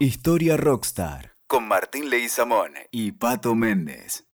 Historia Rockstar con Martín Leguizamón y Pato Méndez.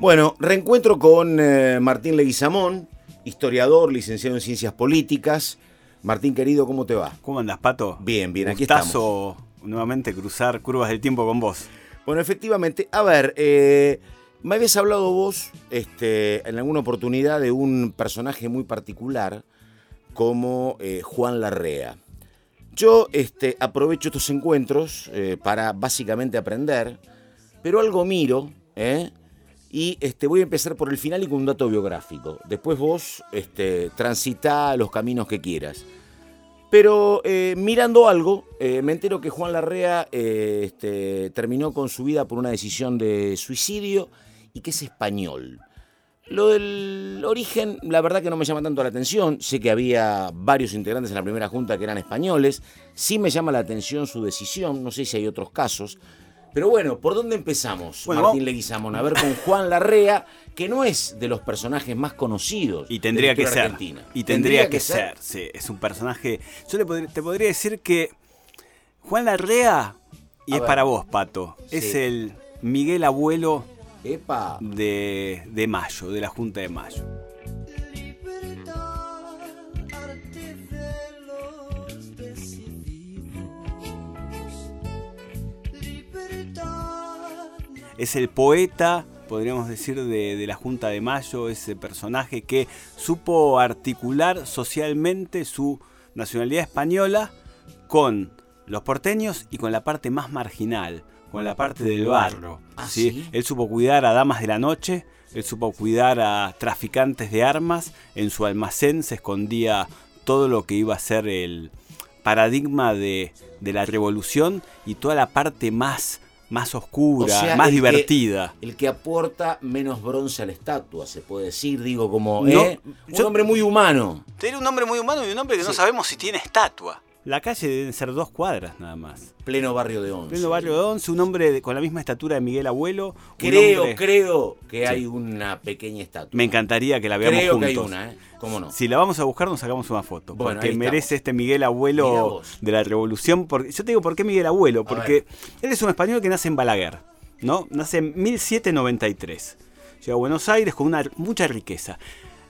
Bueno, reencuentro con eh, Martín Leguizamón, historiador, licenciado en Ciencias Políticas. Martín, querido, ¿cómo te va? ¿Cómo andas, Pato? Bien, bien, aquí Gustazo nuevamente cruzar curvas del tiempo con vos. Bueno, efectivamente, a ver, eh, me habías hablado vos este, en alguna oportunidad de un personaje muy particular como eh, Juan Larrea. Yo este, aprovecho estos encuentros eh, para básicamente aprender, pero algo miro, ¿eh? Y este, voy a empezar por el final y con un dato biográfico. Después vos este, transitá los caminos que quieras. Pero eh, mirando algo, me entero que Juan Larrea este, terminó con su vida por una decisión de suicidio y que es español. Lo del origen, la verdad que no me llama tanto la atención. Sé que había varios integrantes en la primera junta que eran españoles. Sí me llama la atención su decisión, no sé si hay otros casos. Pero bueno, ¿por dónde empezamos, Bueno, Martín Leguizamón? A ver con Juan Larrea, que no es de los personajes más conocidos Y tendría de que la historia ser. argentina. Y tendría, que, ser. sí. Es un personaje. Yo le podría- te podría decir que Juan Larrea, y A es ver. para vos, Pato, es el Miguel Abuelo Epa. de, de Mayo, de la Junta de Mayo. Es el poeta, podríamos decir, de, de la Junta de Mayo, ese personaje que supo articular socialmente su nacionalidad española con los porteños y con la parte más marginal, con la parte del barrio. Ah, ¿sí? ¿sí? Él supo cuidar a damas de la noche, él supo cuidar a traficantes de armas, en su almacén se escondía todo lo que iba a ser el paradigma de, de la revolución y toda la parte más, más oscura, O sea, más el que- divertida. El que aporta menos bronce a la estatua, se puede decir, digo, como No, ¿eh? un yo- hombre muy humano. Era un hombre muy humano y un hombre que no sabemos si tiene estatua. La calle deben ser dos cuadras nada más. Pleno barrio de Once. Pleno barrio de Once, un hombre de- con la misma estatura de Miguel Abuelo. Creo, hombre- creo que Sí. hay una pequeña estatua. Me encantaría que la veamos creo juntos. que hay una, ¿eh? ¿Cómo no? Si la vamos a buscar, nos sacamos una foto. Bueno, porque merece este Miguel Abuelo de la Revolución. Porque, yo te digo, ¿por qué Miguel Abuelo? Porque él es un español que nace en Balaguer, ¿no? Nace en 1793. Llega a Buenos Aires con una, mucha riqueza.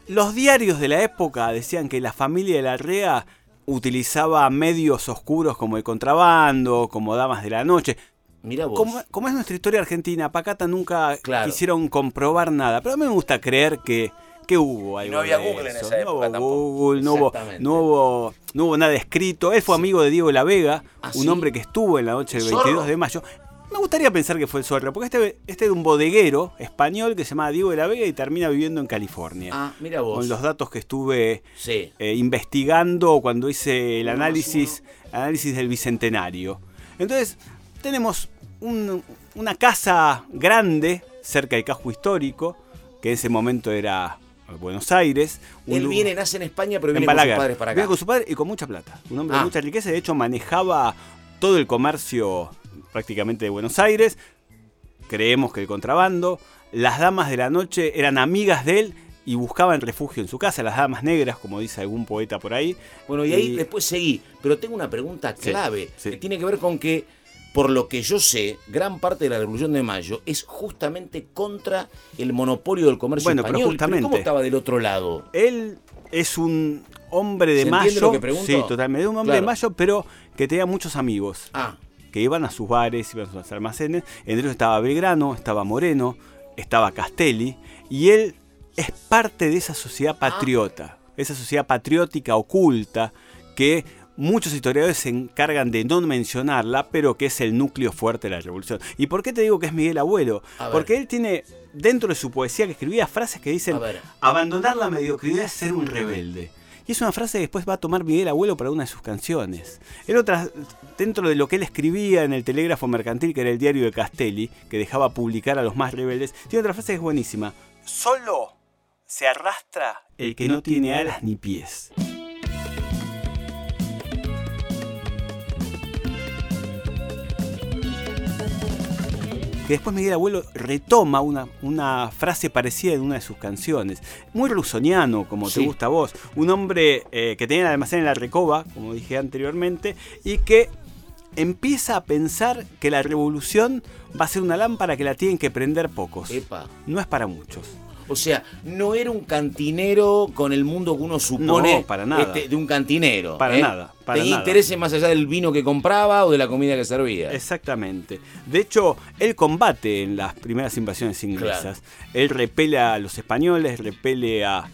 Los diarios de la época decían que la familia de la Rea utilizaba medios oscuros como el contrabando, como damas de la noche. Mira vos. Como, como es nuestra historia argentina, Pacata nunca Claro. quisieron comprobar nada. Pero a mí me gusta creer que, que hubo algo no había Google en esa No época hubo. Google, no hubo, Exactamente. no, hubo, no hubo nada escrito. Él fue amigo de Diego la Vega, ¿Ah, un sí? hombre que estuvo en la noche del ¿Zorro? 22 de mayo. Me gustaría pensar que fue el Zorro, porque este, este era un bodeguero español que se llamaba Diego de la Vega y termina viviendo en California. Ah, mira vos. Con los datos que estuve Sí. eh, investigando cuando hice el análisis, análisis del Bicentenario. Entonces, tenemos un- una casa grande cerca del casco histórico, que en ese momento era Buenos Aires. un Él viene, nace en España, pero en viene con sus padres para acá. Viene con su padre y con mucha plata. Un hombre Ah. de mucha riqueza. De hecho, manejaba todo el comercio prácticamente de Buenos Aires. Creemos que el contrabando. Las damas de la noche eran amigas de él y buscaban refugio en su casa. Las damas negras, como dice algún poeta por ahí. Bueno, y ahí Y- después seguí. Pero tengo una pregunta clave sí. que tiene que ver con que, por lo que yo sé, gran parte de la Revolución de Mayo es justamente contra el monopolio del comercio Bueno, pero español. justamente. ¿Cómo estaba del otro lado? Él es un hombre de ¿Se mayo. lo que pregunto? Sí, totalmente. Un hombre Claro. de mayo, pero que tenía muchos amigos. Ah, que iban a sus bares, iban a sus almacenes. Entre ellos estaba Belgrano, estaba Moreno, estaba Castelli. Y él es parte de esa sociedad Ah. patriota, esa sociedad patriótica oculta que muchos historiadores se encargan de no mencionarla, pero que es el núcleo fuerte de la revolución. ¿Y por qué te digo que es Miguel Abuelo? Porque él tiene dentro de su poesía que escribía frases que dicen, abandonar la mediocridad es ser un rebelde. Y es una frase que después va a tomar Miguel Abuelo para una de sus canciones. Él otra, dentro de lo que él escribía en el Telégrafo Mercantil, que era el diario de Castelli, que dejaba publicar a los más rebeldes, tiene otra frase que es buenísima. Solo se arrastra el que no tiene alas ni pies. Que después Miguel Abuelo retoma una, una frase parecida en una de sus canciones. Muy rusoniano, como te gusta a vos. Un hombre eh, que tenía el almacén en la Recoba, como dije anteriormente, y que empieza a pensar que la revolución va a ser una lámpara que la tienen que prender pocos. No es para muchos. O sea, no era un cantinero con el mundo que uno supone para nada. Este, de un cantinero. Para ¿eh? nada. Para Tenía intereses más allá del vino que compraba o de la comida que servía. Exactamente. De hecho, él combate en las primeras invasiones inglesas. Él repele a los españoles, repele a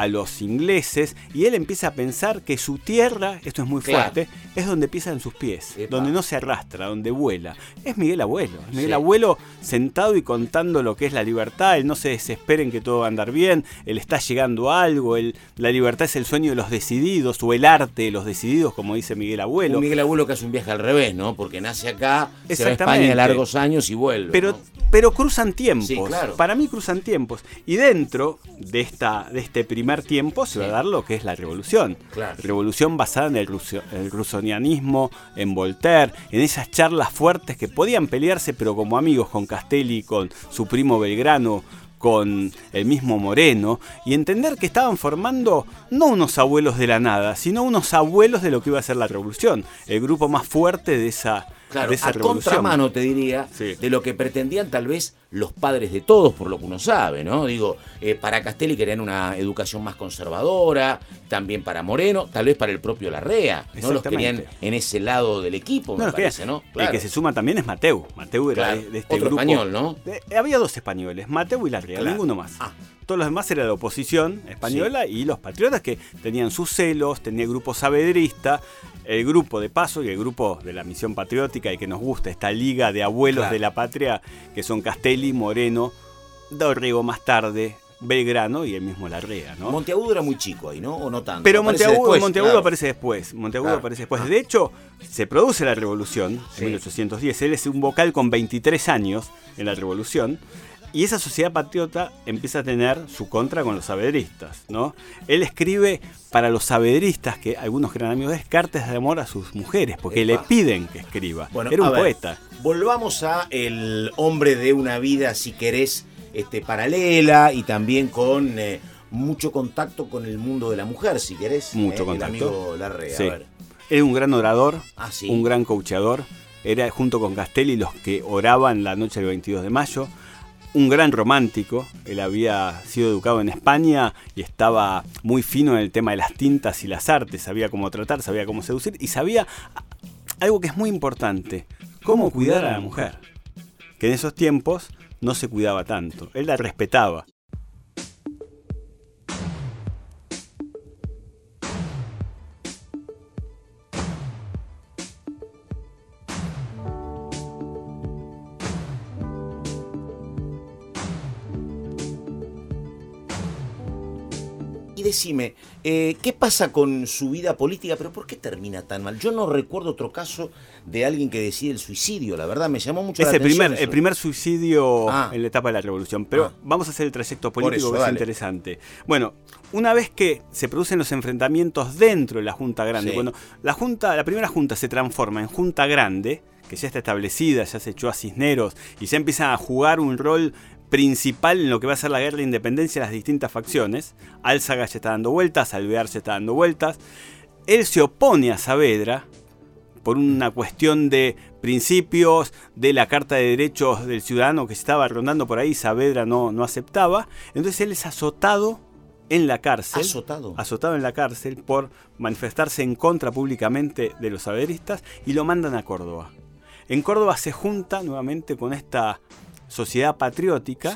a los ingleses y él empieza a pensar que su tierra, esto es muy fuerte, es donde pisan sus pies, donde no se arrastra, donde vuela. Es Miguel Abuelo, Miguel Abuelo sentado y contando lo que es la libertad, él no se desespera en que todo va a andar bien, él está llegando a algo, él, la libertad es el sueño de los decididos o el arte de los decididos, como dice Miguel Abuelo. Un Miguel Abuelo que hace un viaje al revés, ¿no? Porque nace acá, se va a España largos años y vuelve. Pero, pero cruzan tiempos. Para mí cruzan tiempos. Y dentro de, esta, de este primer tiempo se va a dar lo que es la revolución. Revolución basada en el, el rusonianismo, en Voltaire, en esas charlas fuertes que podían pelearse, pero como amigos con Castelli, con su primo Belgrano, con el mismo Moreno y entender que estaban formando no unos abuelos de la nada, sino unos abuelos de lo que iba a ser la revolución, el grupo más fuerte de esa Claro, a contramano, te diría, de lo que pretendían tal vez los padres de todos, por lo que uno sabe, ¿no? Digo, eh, para Castelli querían una educación más conservadora, también para Moreno, tal vez para el propio Larrea, ¿no? Los querían en ese lado del equipo, me parece, ¿no? El que se suma también es Mateu. Mateu era de, este Otro español, ¿no? había dos españoles, Mateu y Larrea, ninguno más. Ah. Todos los demás era la oposición española y los patriotas que tenían sus celos, tenía grupo sabedrista, el grupo de paso y el grupo de la misión patriótica y que nos gusta esta liga de abuelos de la patria que son Castelli, Moreno, Dorrego más tarde, Belgrano y el mismo Larrea, ¿no? Monteagudo era muy chico ahí, ¿no? ¿O no tanto? Pero Monteagudo, aparece después. Monteagudo aparece después. De hecho, se produce la revolución en 1810. Él es un vocal con 23 años en la revolución. Y esa sociedad patriota empieza a tener su contra con los sabedristas, ¿no? Él escribe para los sabedristas, que algunos eran amigos de cartas de amor a sus mujeres, porque le piden que escriba. Era un poeta. volvamos a el hombre de una vida, si querés, este, paralela y también con eh, mucho contacto con el mundo de la mujer, si querés. Mucho eh, contacto. El amigo Larrea. Sí. Era un gran orador, ah, un gran coacheador. Era junto con Castelli los que oraban la noche del 22 de mayo un gran romántico. Él había sido educado en España y estaba muy fino en el tema de las tintas y las artes. Sabía cómo tratar, sabía cómo seducir y sabía algo que es muy importante: cómo cuidar a la mujer. Que en esos tiempos no se cuidaba tanto. Él la respetaba. Decime, eh, ¿qué pasa con su vida política? ¿Pero por qué termina tan mal? Yo no recuerdo otro caso de alguien que decide el suicidio, la verdad, me llamó mucho la el atención. Primer, el primer suicidio ah. en la etapa de la revolución. Pero ah. vamos a hacer el trayecto político que es interesante. Bueno, una vez que se producen los enfrentamientos dentro de la Junta Grande, cuando la Junta, la primera Junta se transforma en Junta Grande, que ya está establecida, ya se echó a Cisneros y ya empieza a jugar un rol principal en lo que va a ser la guerra de independencia de las distintas facciones. Álzaga ya está dando vueltas, Alvear se está dando vueltas. Él se opone a Saavedra por una cuestión de principios de la Carta de Derechos del Ciudadano que estaba rondando por ahí, Saavedra no, no aceptaba. Entonces él es azotado en la cárcel. Azotado. Azotado en la cárcel por manifestarse en contra públicamente de los saberistas y lo mandan a Córdoba. En Córdoba se junta nuevamente con esta sociedad patriótica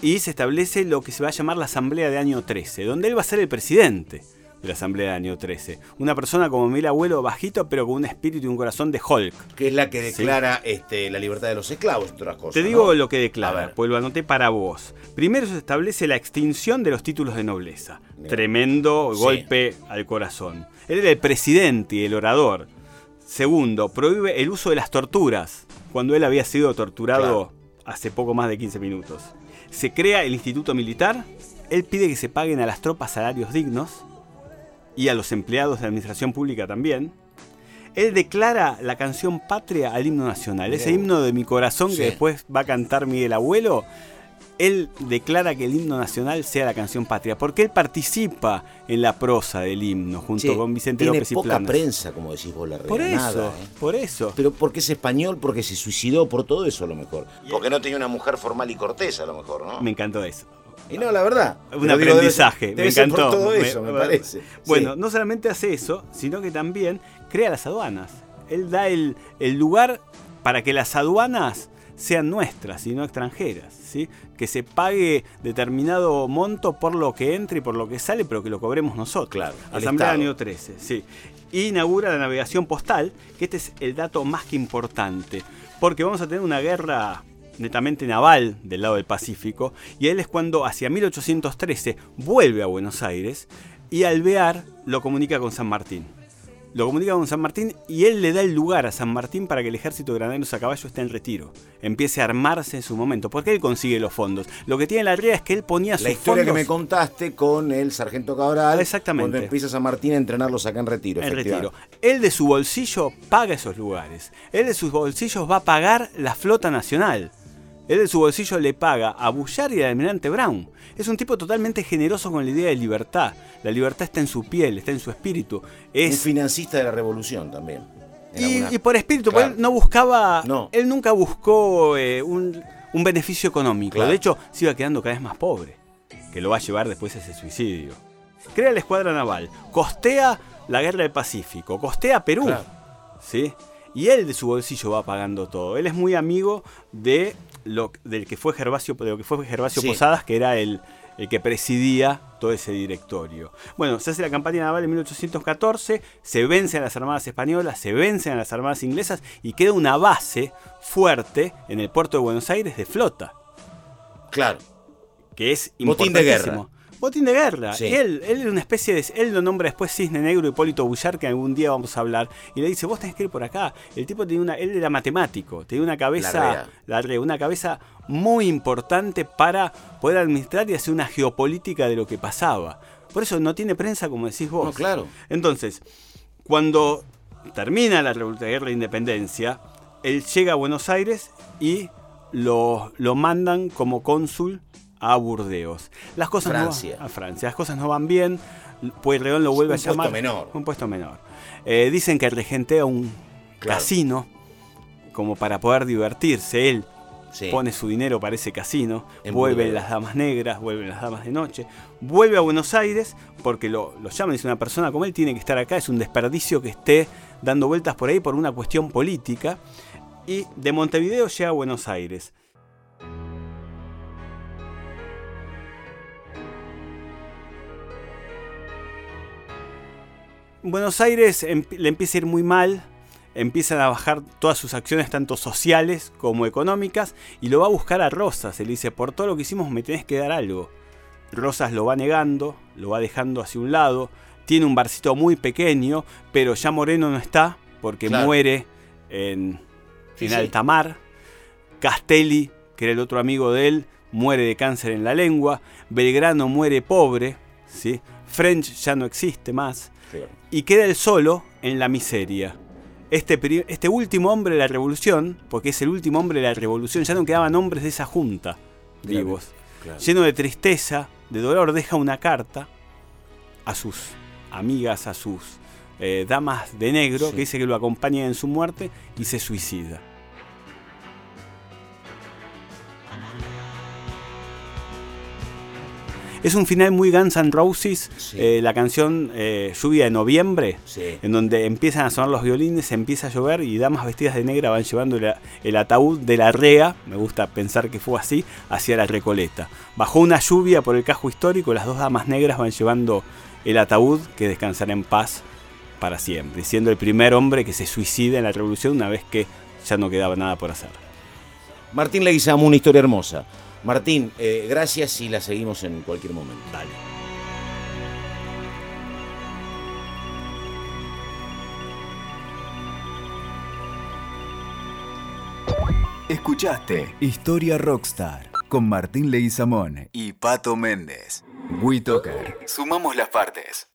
y se establece lo que se va a llamar la Asamblea de Año 13, donde él va a ser el presidente de la Asamblea de Año 13. Una persona como mi abuelo, bajito, pero con un espíritu y un corazón de Hulk. Que es la que declara este, la libertad de los esclavos, otras cosas. Te digo lo que declara, pues lo anoté para vos. Primero se establece la extinción de los títulos de nobleza. Tremendo golpe al corazón. Él era el presidente y el orador. Segundo, prohíbe el uso de las torturas, cuando él había sido torturado hace poco más de 15 minutos. Se crea el Instituto Militar, él pide que se paguen a las tropas salarios dignos y a los empleados de administración pública también. él declara la canción patria al himno nacional. Ese himno de mi corazón que después va a cantar Miguel Abuelo él declara que el himno nacional sea la canción patria, porque él participa en la prosa del himno junto con Vicente tiene López y poca prensa, como decís vos, la Por eso, ¿eh? por eso. Pero porque es español, porque se suicidó, por todo eso a lo mejor. Porque no tenía una mujer formal y cortés a lo mejor, ¿no? Me encantó eso. Y no, la verdad. Un aprendizaje, me encantó. todo eso, me, parece. Bueno, no solamente hace eso, sino que también crea las aduanas. Él da el, el lugar para que las aduanas sean nuestras y no extranjeras, ¿sí? que se pague determinado monto por lo que entra y por lo que sale, pero que lo cobremos nosotros. Claro, Asamblea año 13, sí. inaugura la navegación postal, que este es el dato más que importante, porque vamos a tener una guerra netamente naval del lado del Pacífico, y él es cuando hacia 1813 vuelve a Buenos Aires y Alvear lo comunica con San Martín lo comunica con San Martín y él le da el lugar a San Martín para que el ejército de granaderos a caballo esté en retiro, empiece a armarse en su momento, porque él consigue los fondos. Lo que tiene la realidad es que él ponía sus La historia que me contaste con el sargento Cabral, Exactamente. cuando empieza San Martín a entrenarlos acá en retiro. En retiro. Él de su bolsillo paga esos lugares. Él de sus bolsillos va a pagar la flota nacional. Él de su bolsillo le paga a Bullard y al almirante Brown. Es un tipo totalmente generoso con la idea de libertad. La libertad está en su piel, está en su espíritu. Es... Un financista de la revolución también. Y, por espíritu, él no buscaba. No. Él nunca buscó eh, un, beneficio económico. De hecho, se iba quedando cada vez más pobre. Que lo va a llevar después a ese suicidio. Crea la escuadra naval. Costea la guerra del Pacífico. Costea Perú. ¿Sí? Y él de su bolsillo va pagando todo. Él es muy amigo de lo, del que fue Gervasio, de lo que fue Gervasio Posadas, que era el, el que presidía todo ese directorio. Bueno, se hace la campaña naval en 1814, se vencen a las armadas españolas, se vencen a las armadas inglesas y queda una base fuerte en el puerto de Buenos Aires de flota. Claro. Que es Botín de guerra. Botín de guerra. Él, él es una especie de. Él lo nombra después Cisne Negro Hipólito Bullar, que algún día vamos a hablar. Y le dice: Vos tenés que ir por acá. El tipo tenía una. Él era matemático. Tenía una cabeza. La rea. una cabeza muy importante para poder administrar y hacer una geopolítica de lo que pasaba. Por eso no tiene prensa, como decís vos. No, claro. Entonces, cuando termina la guerra de independencia, él llega a Buenos Aires y lo, lo mandan como cónsul a Burdeos. Las cosas Francia. No a Francia. Las cosas no van bien. Pueyrredón lo vuelve a llamar. Un puesto menor. Un puesto menor. Eh, dicen que regentea un casino como para poder divertirse. Él pone su dinero para ese casino. vuelve las damas negras, vuelven las damas de noche. Vuelve a Buenos Aires porque lo, lo llaman. Dice una persona como él tiene que estar acá. Es un desperdicio que esté dando vueltas por ahí por una cuestión política. Y de Montevideo llega a Buenos Aires. Buenos Aires le empieza a ir muy mal, empiezan a bajar todas sus acciones, tanto sociales como económicas, y lo va a buscar a Rosas. Él dice, por todo lo que hicimos me tenés que dar algo. Rosas lo va negando, lo va dejando hacia un lado, tiene un barcito muy pequeño, pero ya Moreno no está, porque muere en, en alta mar. Castelli, que era el otro amigo de él, muere de cáncer en la lengua. Belgrano muere pobre, ¿sí? French ya no existe más y queda él solo en la miseria. Este, este último hombre de la revolución, porque es el último hombre de la revolución, ya no quedaban hombres de esa junta vivos. Lleno de tristeza, de dolor, deja una carta a sus amigas, a sus eh, damas de negro, que dice que lo acompaña en su muerte y se suicida. Es un final muy Guns N' Roses, eh, la canción eh, Lluvia de Noviembre, en donde empiezan a sonar los violines, empieza a llover y damas vestidas de negra van llevando el, ataúd de la rea, me gusta pensar que fue así, hacia la Recoleta. Bajo una lluvia por el cajo histórico, las dos damas negras van llevando el ataúd que descansará en paz para siempre, siendo el primer hombre que se suicida en la revolución una vez que ya no quedaba nada por hacer. Martín Leguizamo, una historia hermosa. Martín, eh, gracias y la seguimos en cualquier momento. Dale. Escuchaste Historia Rockstar con Martín Leguizamón y Pato Méndez. WeToker. Sumamos las partes.